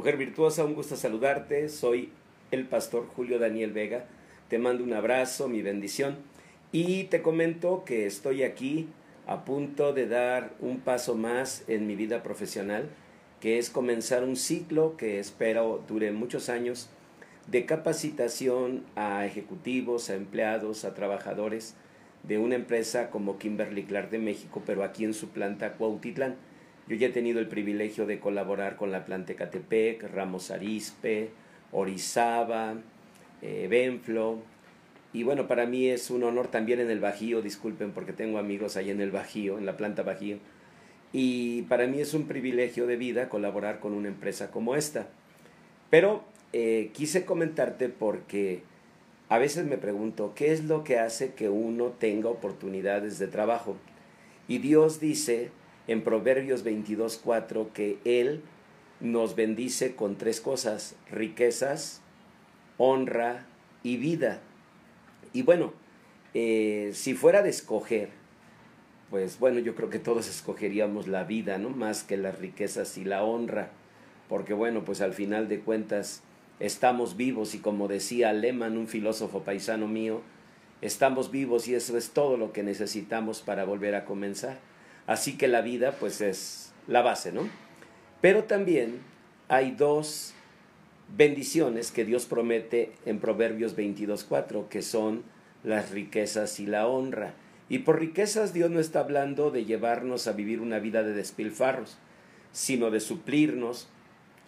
Mujer virtuosa, un gusto saludarte. Soy el pastor Julio Daniel Vega. Te mando un abrazo, mi bendición. Y te comento que estoy aquí a punto de dar un paso más en mi vida profesional, que es comenzar un ciclo que espero dure muchos años de capacitación a ejecutivos, a empleados, a trabajadores de una empresa como Kimberly Clark de México, pero aquí en su planta Cuautitlán. Yo ya he tenido el privilegio de colaborar con la planta Catepec, Ramos Arispe, Orizaba, eh, Benflo. Y bueno, para mí es un honor también en el Bajío, disculpen porque tengo amigos ahí en el Bajío, en la planta Bajío. Y para mí es un privilegio de vida colaborar con una empresa como esta. Pero eh, quise comentarte porque a veces me pregunto, ¿qué es lo que hace que uno tenga oportunidades de trabajo? Y Dios dice en Proverbios 22.4 que Él nos bendice con tres cosas, riquezas, honra y vida. Y bueno, eh, si fuera de escoger, pues bueno, yo creo que todos escogeríamos la vida, ¿no? Más que las riquezas y la honra, porque bueno, pues al final de cuentas estamos vivos y como decía Lehmann, un filósofo paisano mío, estamos vivos y eso es todo lo que necesitamos para volver a comenzar. Así que la vida pues es la base, ¿no? Pero también hay dos bendiciones que Dios promete en Proverbios 22.4, que son las riquezas y la honra. Y por riquezas Dios no está hablando de llevarnos a vivir una vida de despilfarros, sino de suplirnos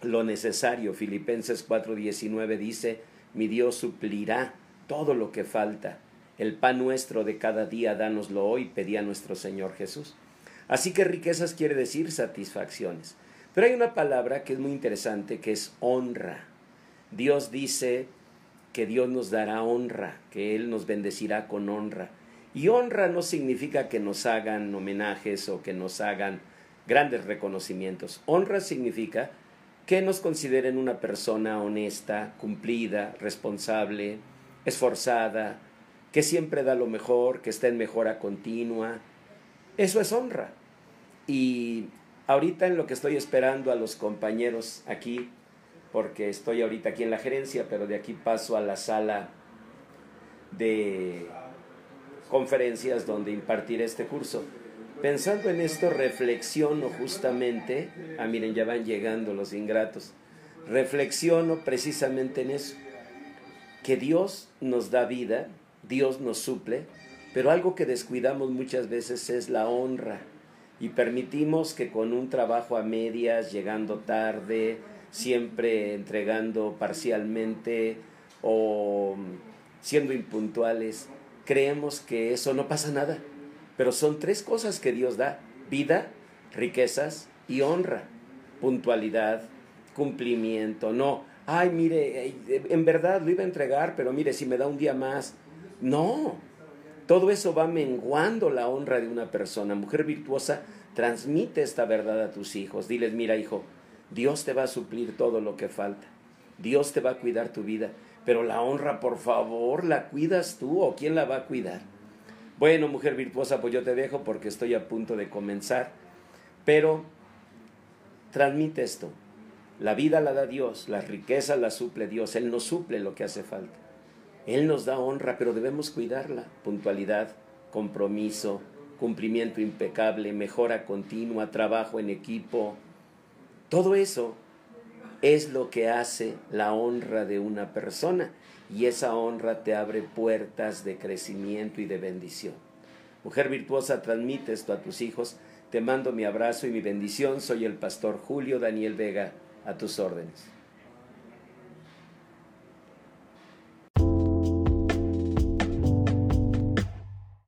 lo necesario. Filipenses 4:19 dice, mi Dios suplirá todo lo que falta. El pan nuestro de cada día, dánoslo hoy, pedía nuestro Señor Jesús. Así que riquezas quiere decir satisfacciones. Pero hay una palabra que es muy interesante, que es honra. Dios dice que Dios nos dará honra, que Él nos bendecirá con honra. Y honra no significa que nos hagan homenajes o que nos hagan grandes reconocimientos. Honra significa que nos consideren una persona honesta, cumplida, responsable, esforzada, que siempre da lo mejor, que está en mejora continua, eso es honra. Y ahorita en lo que estoy esperando a los compañeros aquí, porque estoy ahorita aquí en la gerencia, pero de aquí paso a la sala de conferencias donde impartiré este curso. Pensando en esto, reflexiono justamente, ah miren, ya van llegando los ingratos, reflexiono precisamente en eso, que Dios nos da vida, Dios nos suple, pero algo que descuidamos muchas veces es la honra. Y permitimos que con un trabajo a medias, llegando tarde, siempre entregando parcialmente o siendo impuntuales, creemos que eso no pasa nada. Pero son tres cosas que Dios da, vida, riquezas y honra, puntualidad, cumplimiento, no, ay, mire, eh, en verdad lo iba a entregar, pero mire, si me da un día más, no, todo eso va menguando la honra de una persona. Mujer virtuosa, transmite esta verdad a tus hijos. Diles, mira hijo, Dios te va a suplir todo lo que falta. Dios te va a cuidar tu vida. Pero la honra, por favor, ¿la cuidas tú o quién la va a cuidar? Bueno, mujer virtuosa, pues yo te dejo porque estoy a punto de comenzar. Pero transmite esto. La vida la da Dios, la riqueza la suple Dios. Él nos suple lo que hace falta. Él nos da honra, pero debemos cuidarla. Puntualidad, compromiso, cumplimiento impecable, mejora continua, trabajo en equipo. Todo eso es lo que hace la honra de una persona y esa honra te abre puertas de crecimiento y de bendición. Mujer virtuosa, transmite esto a tus hijos. Te mando mi abrazo y mi bendición. Soy el pastor Julio Daniel Vega, a tus órdenes.